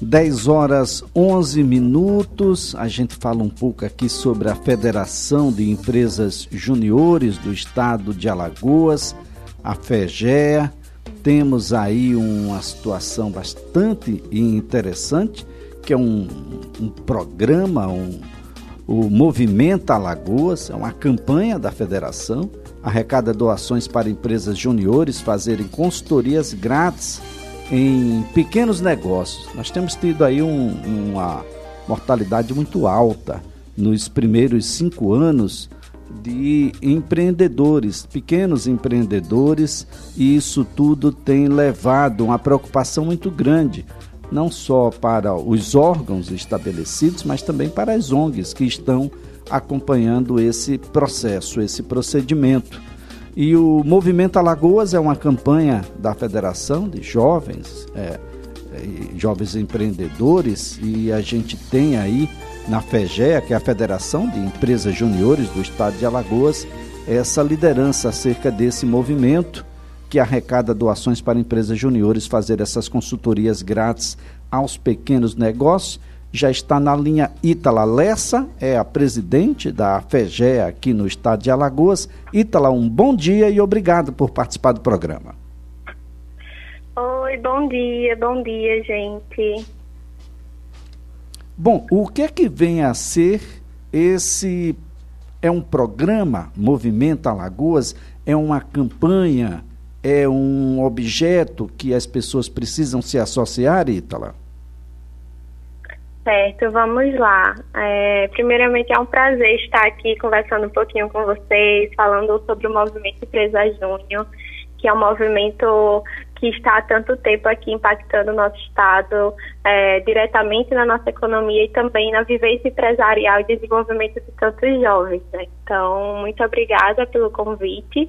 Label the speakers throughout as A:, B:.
A: 10 horas 11 minutos. A gente fala um pouco aqui sobre a Federação de Empresas Juniores do Estado de Alagoas, a FEGEA. Temos aí uma situação bastante interessante, que é um, um programa, um, o Movimento Alagoas, é uma campanha da federação, arrecada doações para empresas juniores fazerem consultorias grátis em pequenos negócios. Nós temos tido aí um, uma mortalidade muito alta nos primeiros cinco anos de empreendedores, pequenos empreendedores, e isso tudo tem levado uma preocupação muito grande, não só para os órgãos estabelecidos, mas também para as ONGs que estão acompanhando esse processo, esse procedimento. E o Movimento Alagoas é uma campanha da Federação de Jovens, é, é, Jovens Empreendedores, e a gente tem aí na FEGEA, que é a Federação de Empresas Juniores do Estado de Alagoas, essa liderança acerca desse movimento que arrecada doações para empresas juniores fazer essas consultorias grátis aos pequenos negócios já está na linha Ítala Lessa, é a presidente da FEGE aqui no estado de Alagoas. Ítala, um bom dia e obrigado por participar do programa.
B: Oi, bom dia, bom dia, gente.
A: Bom, o que é que vem a ser esse é um programa Movimento Alagoas, é uma campanha, é um objeto que as pessoas precisam se associar, Ítala?
B: Certo, vamos lá. É, primeiramente, é um prazer estar aqui conversando um pouquinho com vocês, falando sobre o movimento Empresa Júnior, que é um movimento que está há tanto tempo aqui impactando o nosso Estado, é, diretamente na nossa economia e também na vivência empresarial e desenvolvimento de tantos jovens. Né? Então, muito obrigada pelo convite.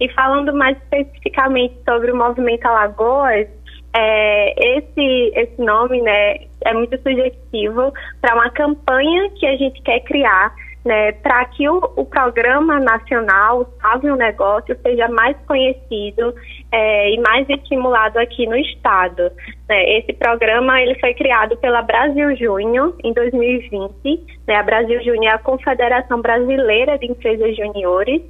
B: E falando mais especificamente sobre o movimento Alagoas, é, esse, esse nome né, é muito sugestivo para uma campanha que a gente quer criar né, para que o, o, programa nacional, um Negócio, seja mais conhecido é, e mais estimulado aqui no Estado. Né, esse programa ele foi criado pela Brasil Júnior em 2020. Né, a Brasil Júnior é a Confederação Brasileira de Empresas Juniores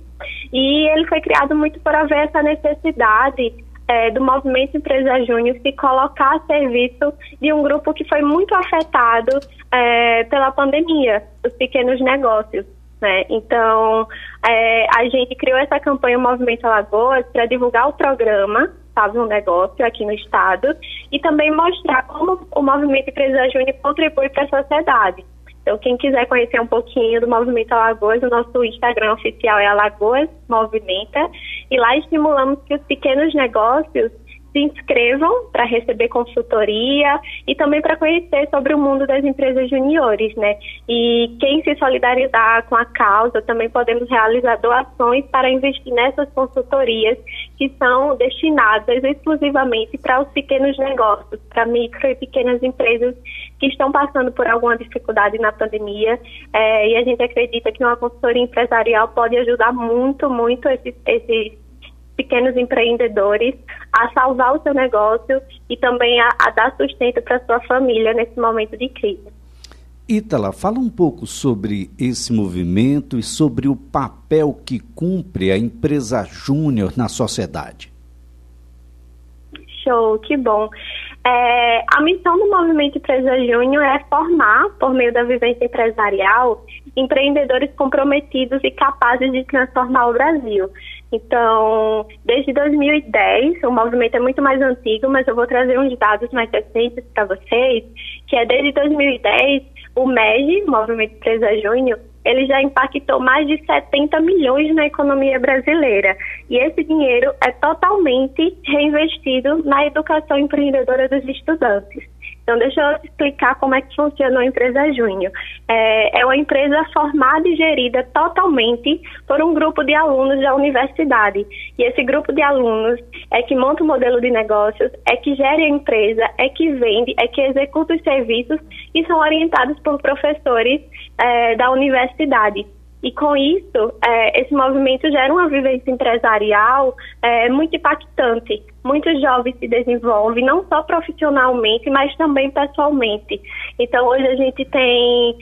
B: e ele foi criado muito por haver essa necessidade é, do movimento Empresa Júnior se colocar a serviço de um grupo que foi muito afetado é, pela pandemia, os pequenos negócios. Né? Então, é, a gente criou essa campanha Movimento Alagoas para divulgar o programa, sabe, um negócio aqui no estado, e também mostrar como o Movimento Empresa Júnior contribui para a sociedade. Então, quem quiser conhecer um pouquinho do Movimento Alagoas, o nosso Instagram oficial é Alagoas Movimenta. E lá estimulamos que os pequenos negócios se inscrevam para receber consultoria e também para conhecer sobre o mundo das empresas juniores, né? E quem se solidarizar com a causa, também podemos realizar doações para investir nessas consultorias que são destinadas exclusivamente para os pequenos negócios, para micro e pequenas empresas que estão passando por alguma dificuldade na pandemia. É, e a gente acredita que uma consultoria empresarial pode ajudar muito, muito esses, esses pequenos empreendedores a salvar o seu negócio e também a, a dar sustento para sua família nesse momento de crise.
A: Ítala, fala um pouco sobre esse movimento e sobre o papel que cumpre a empresa júnior na sociedade.
B: Show, que bom. É, a missão do Movimento Empresa Júnior é formar, por meio da vivência empresarial, empreendedores comprometidos e capazes de transformar o Brasil. Então, desde 2010, o movimento é muito mais antigo, mas eu vou trazer uns dados mais recentes para vocês, que é desde 2010, o MEG, Movimento Empresa Júnior, ele já impactou mais de 70 milhões na economia brasileira. E esse dinheiro é totalmente reinvestido na educação empreendedora dos estudantes. Então, deixa eu explicar como é que funciona a empresa Júnior. É, é uma empresa formada e gerida totalmente por um grupo de alunos da universidade. E esse grupo de alunos é que monta o modelo de negócios, é que gere a empresa, é que vende, é que executa os serviços e são orientados por professores é, da universidade. E com isso, é, esse movimento gera uma vivência empresarial é, muito impactante. Muitos jovens se desenvolvem, não só profissionalmente, mas também pessoalmente. Então, hoje a gente tem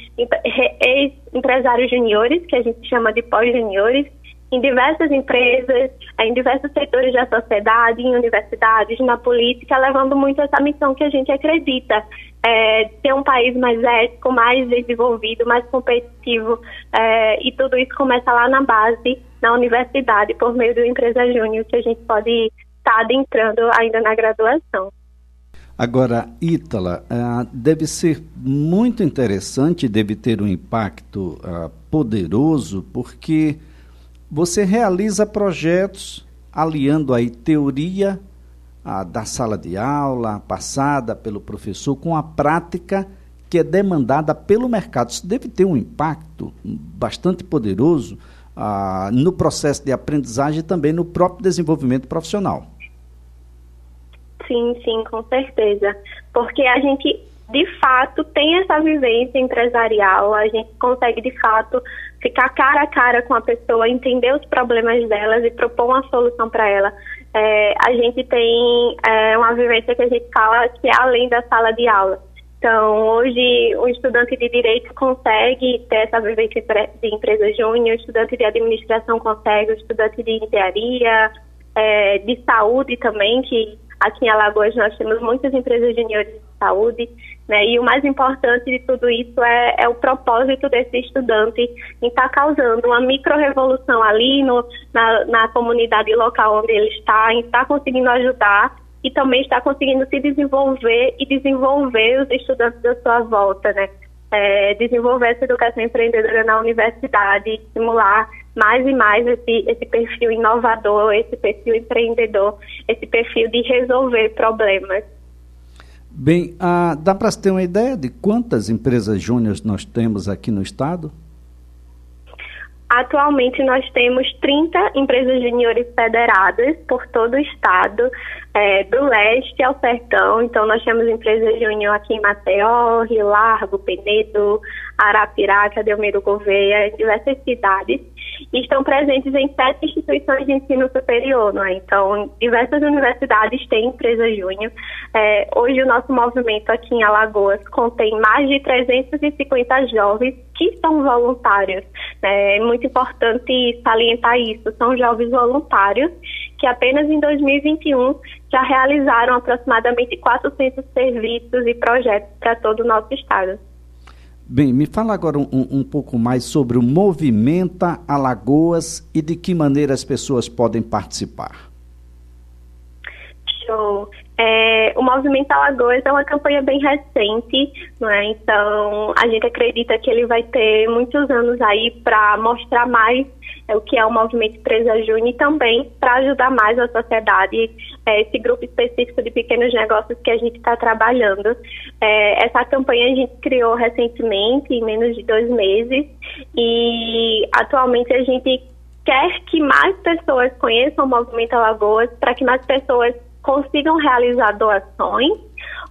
B: ex-empresários juniores, que a gente chama de pós-juniores, em diversas empresas, em diversos setores da sociedade, em universidades, na política, levando muito essa missão que a gente acredita, é, ter um país mais ético, mais desenvolvido, mais competitivo, é, e tudo isso começa lá na base, na universidade, por meio do Empresa Júnior, que a gente pode estar adentrando ainda na graduação.
A: Agora, Ítala, uh, deve ser muito interessante, deve ter um impacto uh, poderoso, porque você realiza projetos aliando aí teoria a, da sala de aula passada pelo professor com a prática que é demandada pelo mercado. Isso deve ter um impacto bastante poderoso ah, no processo de aprendizagem e também no próprio desenvolvimento profissional.
B: Sim, sim, com certeza. Porque a gente, de fato, tem essa vivência empresarial, a gente consegue, de fato, ficar cara a cara com a pessoa, entender os problemas delas e propor uma solução para ela. É, a gente tem é, uma vivência que a gente fala que é além da sala de aula. Então, hoje, o estudante de direito consegue ter essa vivência de empresa júnior, o estudante de administração consegue, o estudante de engenharia, é, de saúde também, que aqui em Alagoas nós temos muitas empresas juniores de saúde, né? E o mais importante de tudo isso é, é o propósito desse estudante em estar tá causando uma micro-revolução ali no, na, na comunidade local onde ele está, em estar tá conseguindo ajudar e também está conseguindo se desenvolver e desenvolver os estudantes da sua volta, né? É, desenvolver essa educação empreendedora na universidade, estimular mais e mais esse, esse perfil inovador, esse perfil empreendedor, esse perfil de resolver problemas.
A: Bem, ah, dá para ter uma ideia de quantas empresas júniores nós temos aqui no estado?
B: Atualmente nós temos 30 empresas juniores federadas por todo o estado, é, do leste ao sertão. Então nós temos empresas júnior aqui em Maceió, Rio Largo, Penedo, Arapiraca, Delmiro Gouveia, diversas cidades e estão presentes em sete instituições de ensino superior, não é? Então, diversas universidades têm empresa júnior. É, hoje, o nosso movimento aqui em Alagoas contém mais de 350 jovens que são voluntários. Né? É muito importante salientar isso. São jovens voluntários que apenas em 2021 já realizaram aproximadamente 400 serviços e projetos para todo o nosso estado.
A: Bem, me fala agora um, um, pouco mais sobre o Movimenta Alagoas e de que maneira as pessoas podem participar.
B: Show. É, o Movimento Alagoas é uma campanha bem recente, não é? então a gente acredita que ele vai ter muitos anos aí para mostrar mais o que é o Movimento Empresa Júnior e também para ajudar mais a sociedade, é, esse grupo específico de pequenos negócios que a gente está trabalhando. É, essa campanha a gente criou recentemente, em menos de dois meses, e atualmente a gente quer que mais pessoas conheçam o Movimento Alagoas, para que mais pessoas consigam realizar doações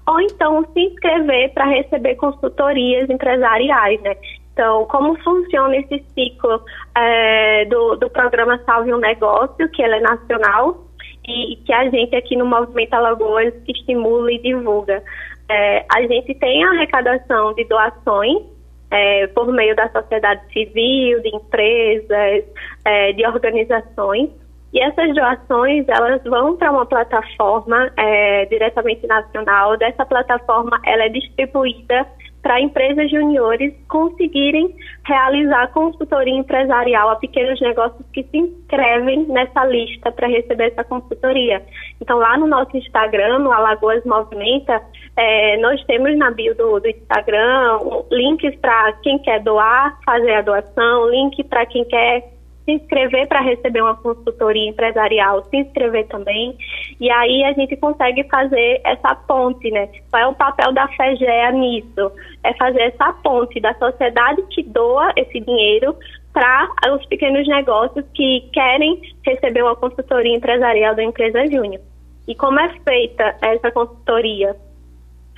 B: ou então se inscrever para receber consultorias empresariais, né? Então, como funciona esse ciclo é, do, do programa Salve um Negócio, que ele é nacional e, que a gente aqui no Movimento Alagoas estimula e divulga. É, a gente tem a arrecadação de doações é, por meio da sociedade civil, de empresas, é, de organizações. E essas doações, elas vão para uma plataforma é, diretamente nacional. Dessa plataforma, ela é distribuída para empresas juniores conseguirem realizar consultoria empresarial a pequenos negócios que se inscrevem nessa lista para receber essa consultoria. Então, lá no nosso Instagram, no Alagoas Movimenta, é, nós temos na bio do, do Instagram links para quem quer doar, fazer a doação, link para quem quer se inscrever para receber uma consultoria empresarial, se inscrever também. E aí a gente consegue fazer essa ponte, né? Qual é o papel da FEGEA nisso? É fazer essa ponte da sociedade que doa esse dinheiro para os pequenos negócios que querem receber uma consultoria empresarial da empresa Júnior. E como é feita essa consultoria?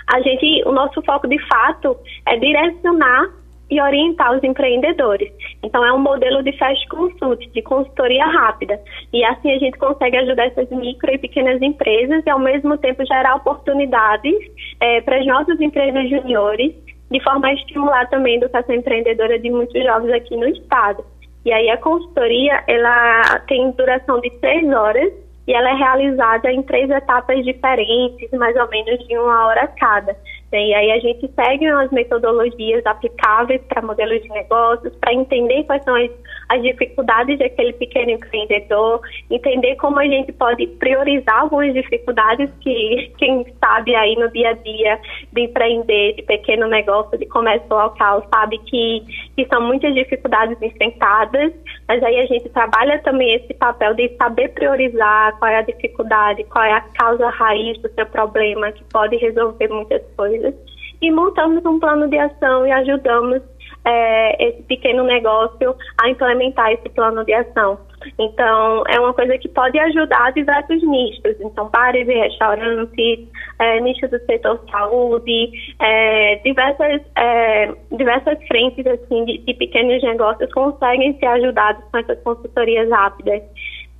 B: A gente, o nosso foco de fato é direcionar e orientar os empreendedores. Então, é um modelo de fast consult, de consultoria rápida. E assim a gente consegue ajudar essas micro e pequenas empresas e, ao mesmo tempo, gerar oportunidades é, para as nossas empresas juniores, de forma a estimular também a educação empreendedora de muitos jovens aqui no Estado. E aí, a consultoria, ela tem duração de três horas e ela é realizada em três etapas diferentes, mais ou menos de uma hora cada. E aí a gente segue as metodologias aplicáveis para modelos de negócios, para entender quais são as, as dificuldades daquele pequeno empreendedor, entender como a gente pode priorizar algumas dificuldades que quem sabe aí no dia a dia de empreender, de pequeno negócio, de comércio local, sabe que, que são muitas dificuldades enfrentadas, mas aí a gente trabalha também esse papel de saber priorizar qual é a dificuldade, qual é a causa raiz do seu problema, que pode resolver muitas coisas. E montamos um plano de ação e ajudamos é, esse pequeno negócio a implementar esse plano de ação. Então, é uma coisa que pode ajudar diversos nichos. Então, bares e restaurantes, é, nichos do setor saúde, é, diversas, é, diversas frentes assim, de, de pequenos negócios conseguem ser ajudados com essas consultorias rápidas.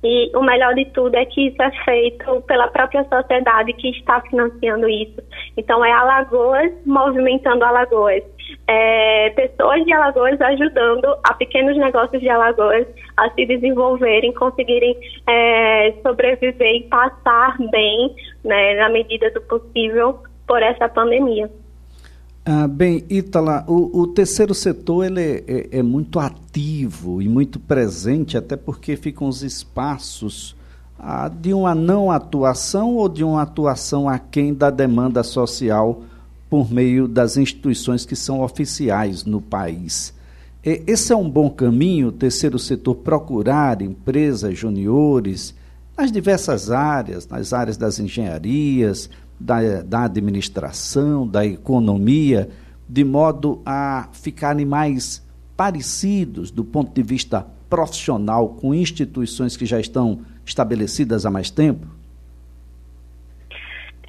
B: E o melhor de tudo é que isso é feito pela própria sociedade que está financiando isso. Então, é Alagoas movimentando Alagoas. É, pessoas de Alagoas ajudando a pequenos negócios de Alagoas a se desenvolverem, conseguirem é, sobreviver e passar bem, né, na medida do possível, por essa pandemia.
A: Ah, bem, Ítala, o, o, terceiro setor ele é, é, é, muito ativo e muito presente, até porque ficam os espaços ah, de uma não atuação ou de uma atuação aquém da demanda social por meio das instituições que são oficiais no país. Esse é um bom caminho, o terceiro setor procurar empresas juniores nas diversas áreas, nas áreas das engenharias, da, da administração, da economia, de modo a ficarem mais parecidos do ponto de vista profissional com instituições que já estão estabelecidas há mais tempo?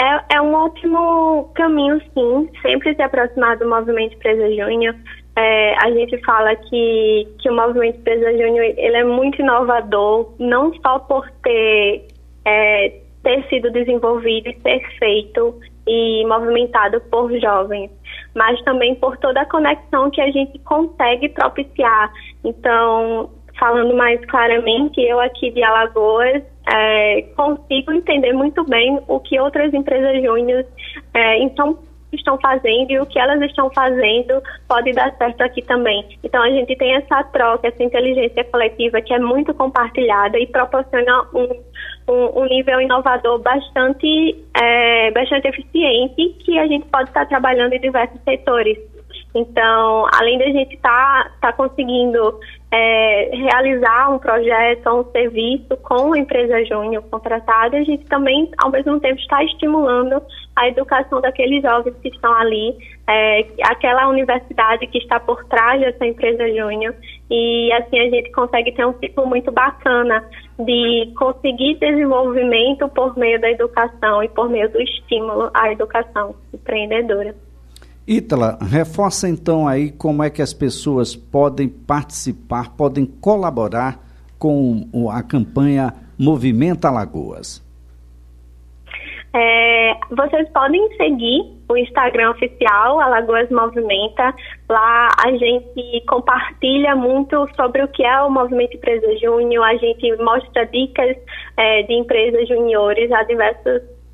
B: É, é um ótimo caminho, sim, sempre se aproximar do movimento Empresa Júnior. É, a gente fala que, que o movimento Empresa Júnior ele é muito inovador, não só por ter é, ter sido desenvolvido e ser feito e movimentado por jovens, mas também por toda a conexão que a gente consegue propiciar. Então, falando mais claramente, eu aqui de Alagoas é, consigo entender muito bem o que outras empresas júnior é, em São estão fazendo e o que elas estão fazendo pode dar certo aqui também. Então a gente tem essa troca, essa inteligência coletiva que é muito compartilhada e proporciona um, um, um nível inovador bastante, é, bastante eficiente que a gente pode estar trabalhando em diversos setores. Então, além da gente estar tá, tá conseguindo é, realizar um projeto ou um serviço com a empresa júnior contratada, a gente também, ao mesmo tempo, está estimulando a educação daqueles jovens que estão ali, é, aquela universidade que está por trás dessa empresa júnior, e assim a gente consegue ter um ciclo muito bacana de conseguir desenvolvimento por meio da educação e por meio do estímulo à educação empreendedora.
A: Ítala, reforça então aí como é que as pessoas podem participar, podem colaborar com a campanha Movimento Alagoas.
B: É, vocês podem seguir o Instagram oficial Alagoas Movimenta. Lá a gente compartilha muito sobre o que é o Movimento Empresa Júnior. A gente mostra dicas é, de empresas juniores a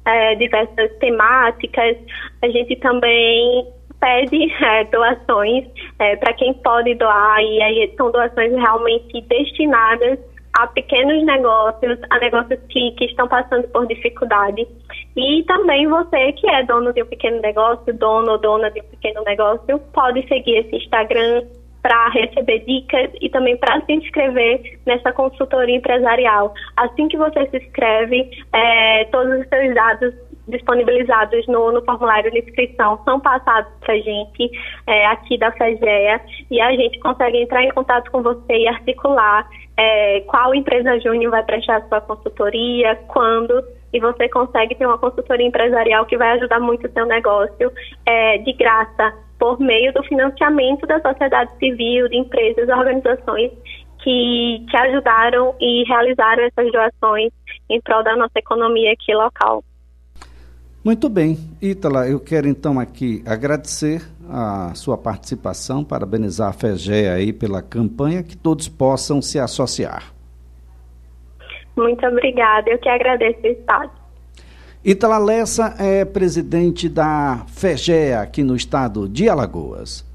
B: é, diversas temáticas. A gente também pede é, doações é, para quem pode doar e aí são doações realmente destinadas a pequenos negócios, a negócios que, que estão passando por dificuldade. E também você que é dono de um pequeno negócio, dono ou dona de um pequeno negócio, pode seguir esse Instagram para receber dicas e também para se inscrever nessa consultoria empresarial. Assim que você se inscreve, é, todos os seus dados disponibilizados no, no, formulário de inscrição são passados para a gente é, aqui da FEGEA e a gente consegue entrar em contato com você e articular é, qual empresa júnior vai prestar sua consultoria, quando, e você consegue ter uma consultoria empresarial que vai ajudar muito o seu negócio é, de graça. por meio do financiamento da sociedade civil, de empresas, organizações que, que ajudaram e realizaram essas doações em prol da nossa economia aqui local.
A: Muito bem. Ítala, eu quero então aqui agradecer a sua participação, parabenizar a FEGE aí pela campanha, que todos possam se associar.
B: Muito obrigada, eu que agradeço o Estado.
A: Ítala Lessa é presidente da FEGE aqui no estado de Alagoas.